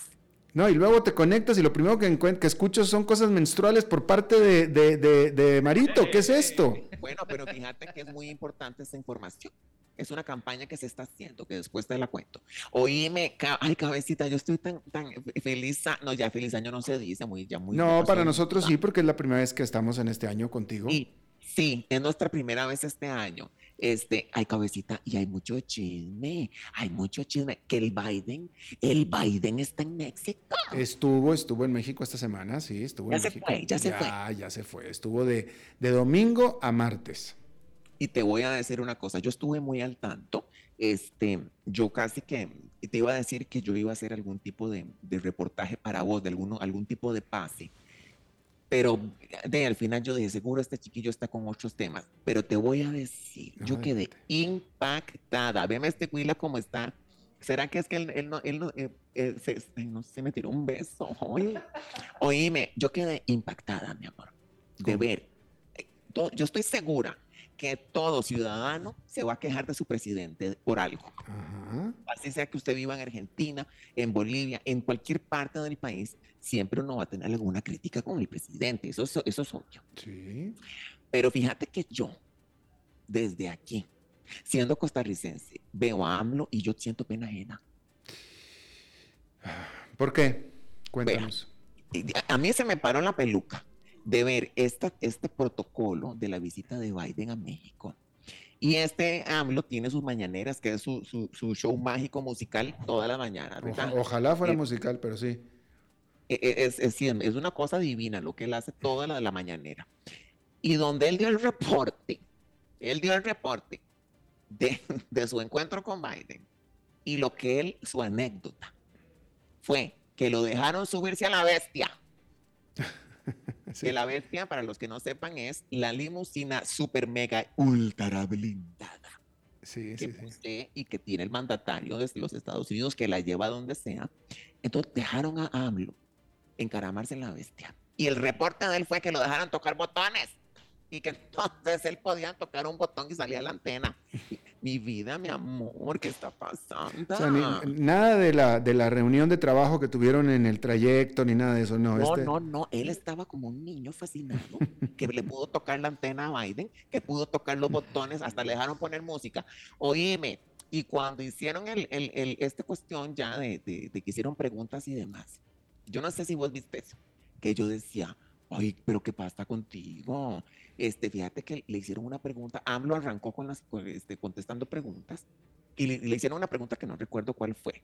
No, y luego te conectas y lo primero que, que escucho son cosas menstruales por parte de, de, de, de Marito. ¿Qué es esto? Bueno, pero fíjate que es muy importante esta información. Es una campaña que se está haciendo, que después te la cuento. Oíme, ay, cabecita, yo estoy tan, tan feliz. No, ya feliz año no se dice, muy, ya muy. No, para nosotros sí, porque es la primera vez que estamos en este año contigo. Sí, sí, es nuestra primera vez este año. Este, hay cabecita y hay mucho chisme, hay mucho chisme. Que el Biden, el Biden está en México. Estuvo, estuvo en México esta semana, sí, estuvo ya en se México. Fue, ya se fue. Ya se fue. Estuvo de, de domingo a martes. Y te voy a decir una cosa, yo estuve muy al tanto, este, yo casi que te iba a decir que yo iba a hacer algún tipo de, de reportaje para vos, de alguno, algún tipo de pase pero de, al final yo dije, seguro este chiquillo está con otros temas, pero te voy a decir, yo quedé impactada. Veme este Huila como está. ¿Será que es que él, no, él no, eh, eh, se, no se me tiró un beso? Oye, oíme, yo quedé impactada, mi amor, de ver. Yo estoy segura que todo ciudadano se va a quejar de su presidente por algo. Así sea que usted viva en Argentina, en Bolivia, en cualquier parte del país, siempre uno va a tener alguna crítica con el presidente. Eso, eso, eso es obvio. Sí. Pero fíjate que yo, desde aquí, siendo costarricense, veo a AMLO y yo siento pena ajena. ¿Por qué? Cuéntanos. a mí se me paró la peluca de ver esta, este protocolo de la visita de Biden a México. Y este AMLO tiene sus mañaneras, que es su, su, show mágico musical toda la mañana. ojalá fuera eh, musical, pero sí. E, e, es, es, es, una cosa divina lo que él hace toda la, la mañanera. Y donde él dio el reporte, él dio el reporte de, de su encuentro con Biden y lo que él, su anécdota, fue que lo dejaron subirse a la bestia. <laughs> Que la bestia, para los que no sepan, es la limusina super mega ultra blindada. Sí, que sí, posee y que tiene el mandatario de los Estados Unidos que la lleva donde sea. Entonces dejaron a AMLO encaramarse en la bestia. Y el reporte de él fue que lo dejaron tocar botones y que <laughs> entonces él podía tocar un botón y salía la antena. Mi vida, mi amor, ¿qué está pasando? nada de la, de la reunión de trabajo que tuvieron en el trayecto, ni nada de eso, no. No, este no, no, él estaba como un niño fascinado, que le pudo tocar la antena a Biden, que pudo tocar los botones, hasta le dejaron poner música. Oíme, y cuando hicieron el, el, el esta cuestión ya de, de, de que hicieron preguntas y demás, yo no sé si vos viste eso, que yo decía, ay, pero ¿qué pasa contigo? Este, fíjate que le hicieron una pregunta, AMLO arrancó con las, este, contestando preguntas y le, hicieron una pregunta que no recuerdo cuál fue.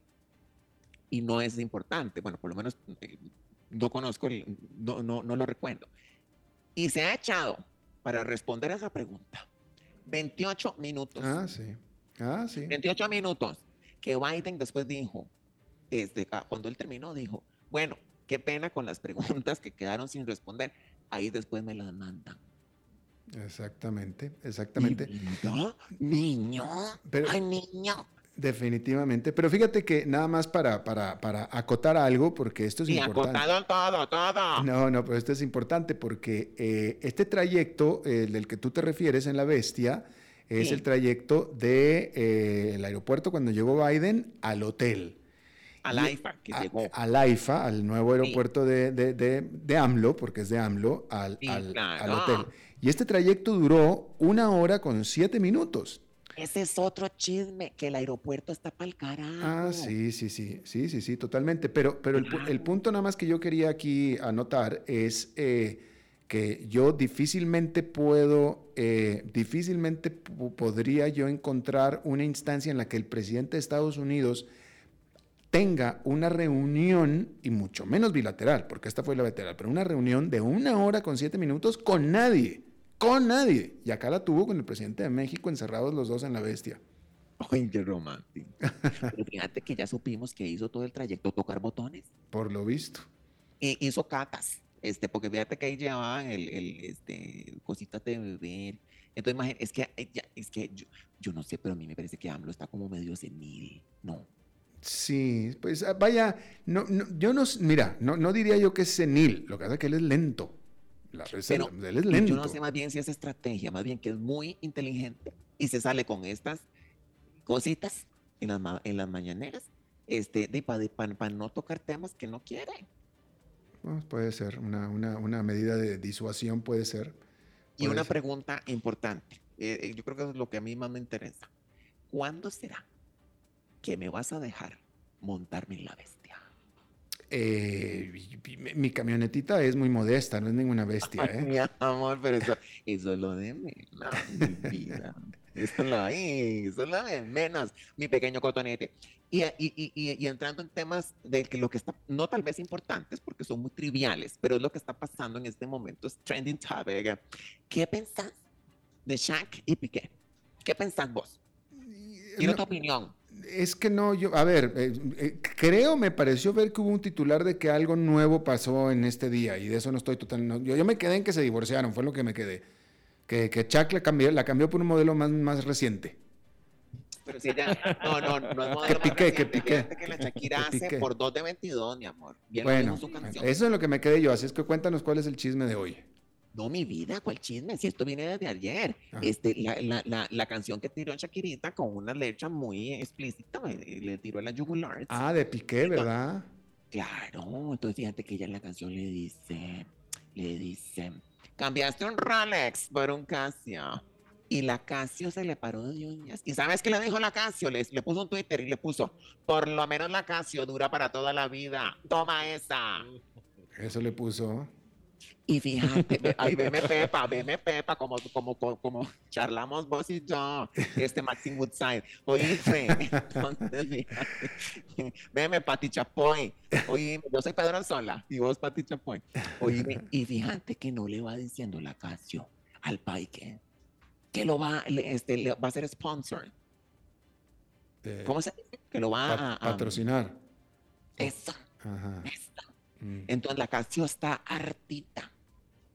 Y no es importante, bueno, por lo menos eh, no conozco, no, no, no lo recuerdo. Y se ha echado para responder a esa pregunta 28 minutos. Ah, sí. Ah, sí. 28 minutos. Que Biden después dijo, este, ah, cuando él terminó, dijo, bueno, qué pena con las preguntas que quedaron sin responder. Ahí después me las mandan. Exactamente, exactamente. Niño, niño, Pero, ay, niño. Definitivamente, pero fíjate que nada más para, para, para acotar algo, porque esto es y importante. acotado todo, todo. No, no, pero esto es importante porque eh, este trayecto eh, del que tú te refieres en La Bestia es Sí. el trayecto del de, eh, el aeropuerto cuando llegó Biden al hotel. Al AIFA que a- llegó. Al AIFA, al nuevo aeropuerto de, de, de- de AMLO, porque es de AMLO, al, Sí, al- claro. al hotel. Y este trayecto duró una hora con siete minutos. Ese es otro chisme, que el aeropuerto está para el carajo. Ah, sí, sí, sí, sí, sí, sí, totalmente. Pero, pero el, pu- el punto nada más que yo quería aquí anotar es eh, que yo difícilmente puedo, eh, difícilmente podría yo encontrar una instancia en la que el presidente de Estados Unidos tenga una reunión, y mucho menos bilateral, porque esta fue la bilateral, pero una reunión de una hora con siete minutos con nadie, con nadie. Y acá la tuvo con el presidente de México encerrados los dos en la bestia. Oye, qué romántico. <laughs> Pero fíjate que ya supimos que hizo todo el trayecto tocar botones. Por lo visto. Y hizo catas. Este, porque fíjate que ahí llevaban el, el este, cositas de beber. Entonces, imagínate, es que, eh, es que yo, yo no sé, pero a mí me parece que AMLO está como medio senil, ¿no? Sí, pues ah, vaya, no, no, yo no, mira, no, no diría yo que es senil, lo que pasa es que él es lento. La Pero, él es lento. Yo no sé más bien si es estrategia, más bien que es muy inteligente y se sale con estas cositas en las, en las mañaneras este, de, para, no tocar temas que no quiere. puede ser, una, una, una, medida de disuasión puede ser. y una pregunta importante, eh, eh, yo creo que es lo que a mí más me interesa. ¿Cuándo será que me vas a dejar montarme en la bestia? Eh, mi, camionetita es muy modesta, no es ninguna bestia. ¿eh? mi amor, pero eso, eso es lo de mi vida. Eso es lo, eso es lo de menos, mi pequeño cotonete. Y, y, y, y, entrando en temas de que lo que está, no tal vez importantes porque son muy triviales, pero es lo que está pasando en este momento, es trending topic. ¿Qué pensás de Shaq y Piqué? ¿Qué pensás vos? Quiero tu opinión. Es que no, yo, a ver, eh, eh, creo, me pareció ver que hubo un titular de que algo nuevo pasó en este día y de eso no estoy totalmente, yo, yo me quedé en que se divorciaron, fue lo que me quedé. Que, que Chuck la cambió, la cambió por un modelo más, más reciente. Pero si ella, no, no, no es <laughs> modelo que piqué, que piqué. Que la Shakira hace por 2 de 22, mi amor. Bien bueno, eso es lo que me quedé yo, así es que cuéntanos cuál es el chisme de hoy. No, mi vida, ¿cuál chisme? Si esto viene desde ayer. Ah. Este, la, la, la, la, canción que tiró Shakirita con una letra muy explícita, le tiró a la jugular. Ah, de Piqué, ¿verdad? Claro, entonces fíjate que ella en la canción le dice, le dice, cambiaste un Rolex por un Casio. Y la Casio se le paró de uñas. ¿Y sabes qué le dijo la Casio? Le, le puso un Twitter y le puso, por lo menos la Casio dura para toda la vida. Toma esa. Eso le puso. Y fíjate, ahí veme Pepa, veme Pepa, como, como, como, charlamos vos y yo, este Maxim Woodside. Oíste, <laughs> entonces fíjate, veme Pati Chapoy, oíme, yo soy Pedro Sola y vos Pati Chapoy. Oíme, y fíjate que no le va diciendo la Casio al Paique que lo va, este, va a ser sponsor. ¿Cómo se dice? Que lo va a, patrocinar. Eso. Ajá. Mm. Entonces la Casio está hartita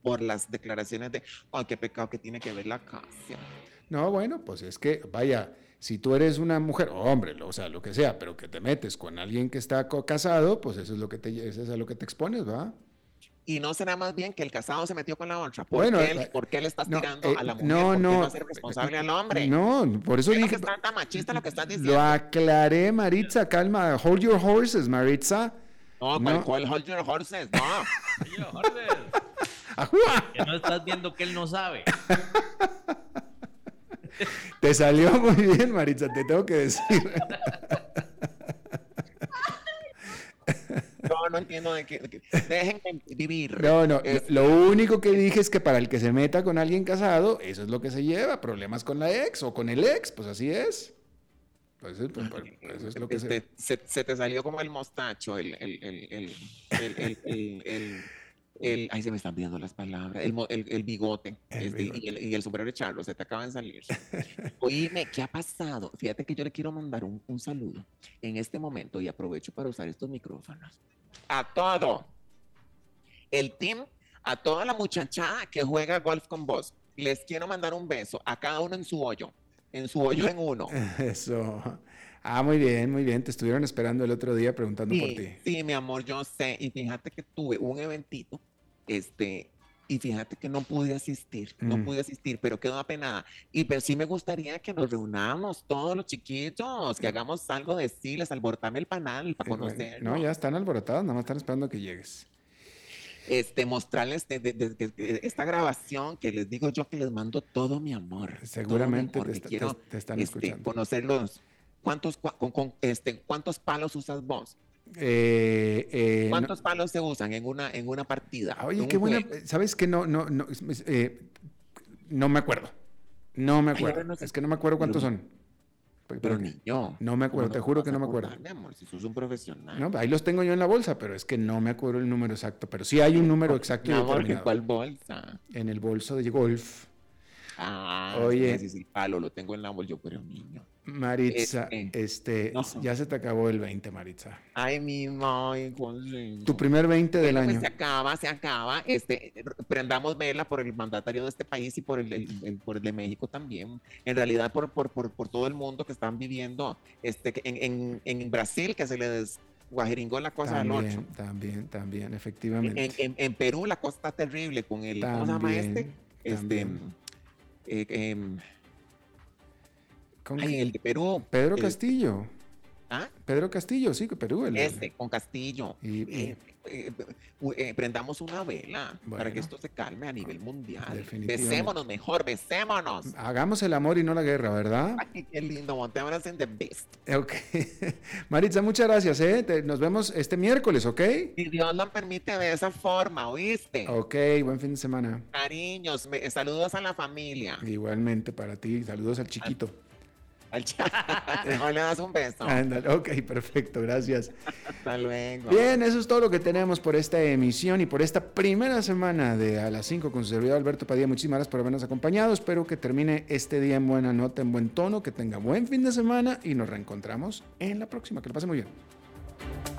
por las declaraciones de, ay, qué pecado que tiene que ver la Casio. No, bueno, pues es que, vaya, si tú eres una mujer, hombre, o sea, lo que sea, pero que te metes con alguien que está casado, pues eso es lo que te, eso es a lo que te expones, ¿va? Y no será más bien que el casado se metió con la otra. ¿Por, bueno, qué, él, eh, ¿por qué le estás tirando eh, a la mujer? No, ¿Por no. Qué va a ser responsable al hombre? No, por eso dije. Es tan machista lo que estás diciendo. Lo aclaré, Maritza, calma. Hold your horses, Maritza. No, no. ¿cuál hold your horses? No. <laughs> <laughs> que no estás viendo que él no sabe. <laughs> Te salió muy bien, Maritza, te tengo que decir. No, no entiendo de qué. Déjenme vivir. No, no. Lo único que dije es que para el que se meta con alguien casado, eso es lo que se lleva. Problemas con la ex o con el ex, pues así es. Pues, pues, pues eso es lo que este, se... se... te salió como el mostacho, el, el, el, el el, ahí se me están viendo las palabras, el, el, el bigote, este, Y, el, y, el, sombrero de Charlo, se te acaban de salir. <laughs> Oíme, ¿qué ha pasado? Fíjate que yo le quiero mandar un, un, saludo en este momento y aprovecho para usar estos micrófonos. A todo el team, a toda la muchachada que juega golf con vos. Les quiero mandar un beso a cada uno en su hoyo, en su hoyo en uno. <laughs> Eso. Ah, muy bien, muy bien. Te estuvieron esperando el otro día preguntando por ti. Sí, mi amor, yo sé. Y fíjate que tuve un eventito este, y fíjate que no pude asistir, no mm. pude asistir, pero quedó apenada. Y pero sí me gustaría que nos reunamos todos los chiquitos, que hagamos algo de sí, les alborotame el panal para conocer. No, ya están alborotados, nada más están esperando que llegues. Este, mostrarles esta grabación que les digo yo que les mando todo mi amor. Seguramente te, están este, escuchando. Conocerlos. ¿Cuántos, con, este, ¿Cuántos palos usas vos? Eh, eh, ¿Cuántos palos se usan en una, en una partida? Ah, oye, qué buena. ¿Sabes que no, no, no, eh, no me acuerdo. No me acuerdo. es que no me acuerdo cuántos son. Pero, ni yo. No me acuerdo, te juro que no me acuerdo. si sos un profesional. No, ahí los tengo yo en la bolsa, pero es que no me acuerdo el número exacto. Pero sí hay un número exacto. Amor, ¿en cuál bolsa? En el bolso de golf. Ah, Oye. el palo, lo tengo en la bolsa, yo, pero niño. Maritza, Este, este, no. ya se te acabó el 20, Maritza. Ay, mi madre. Tu primer 20 del Bueno, pues año. se acaba, se acaba. Este, prendamos vela por el mandatario de este país y por el, el- el- por el de México también. En realidad, por, por, por, por todo el mundo que están viviendo. Este, en, en, en Brasil, que se les guajeringó la cosa También, ocho. también, también, En, efectivamente. en, en Perú, la cosa está terrible con el. ¿Cómo se llama También, este? Este. también. eh, em, Con ay, el de Perú. Pedro el- Castillo. ¿Ah? Pedro Castillo, sí, que Perú. El, Este, con Castillo. Y- Eh, eh, eh, prendamos una vela para que esto se calme a nivel mundial. Besémonos mejor, besémonos. Hagamos el amor y no la guerra, ¿verdad? Ay, qué lindo, montémonos en The Beast. Ok. <laughs> Maritza, muchas gracias, ¿eh? Te- nos vemos este miércoles, ¿ok? Si Dios lo permite de esa forma, ¿oíste? Ok, buen fin de semana. Cariños, me- saludos a la familia. Igualmente para ti. Saludos al chiquito. Chat. Mejor le das un beso. Ándale, ok, perfecto, gracias. Hasta luego. Bien, eso es todo lo que tenemos por esta emisión y por esta primera semana de A las 5 con su servidor Alberto Padilla. Muchísimas gracias por habernos acompañado. Espero que termine este día en buena nota, en buen tono, que tenga buen fin de semana y nos reencontramos en la próxima. Que lo pase muy bien.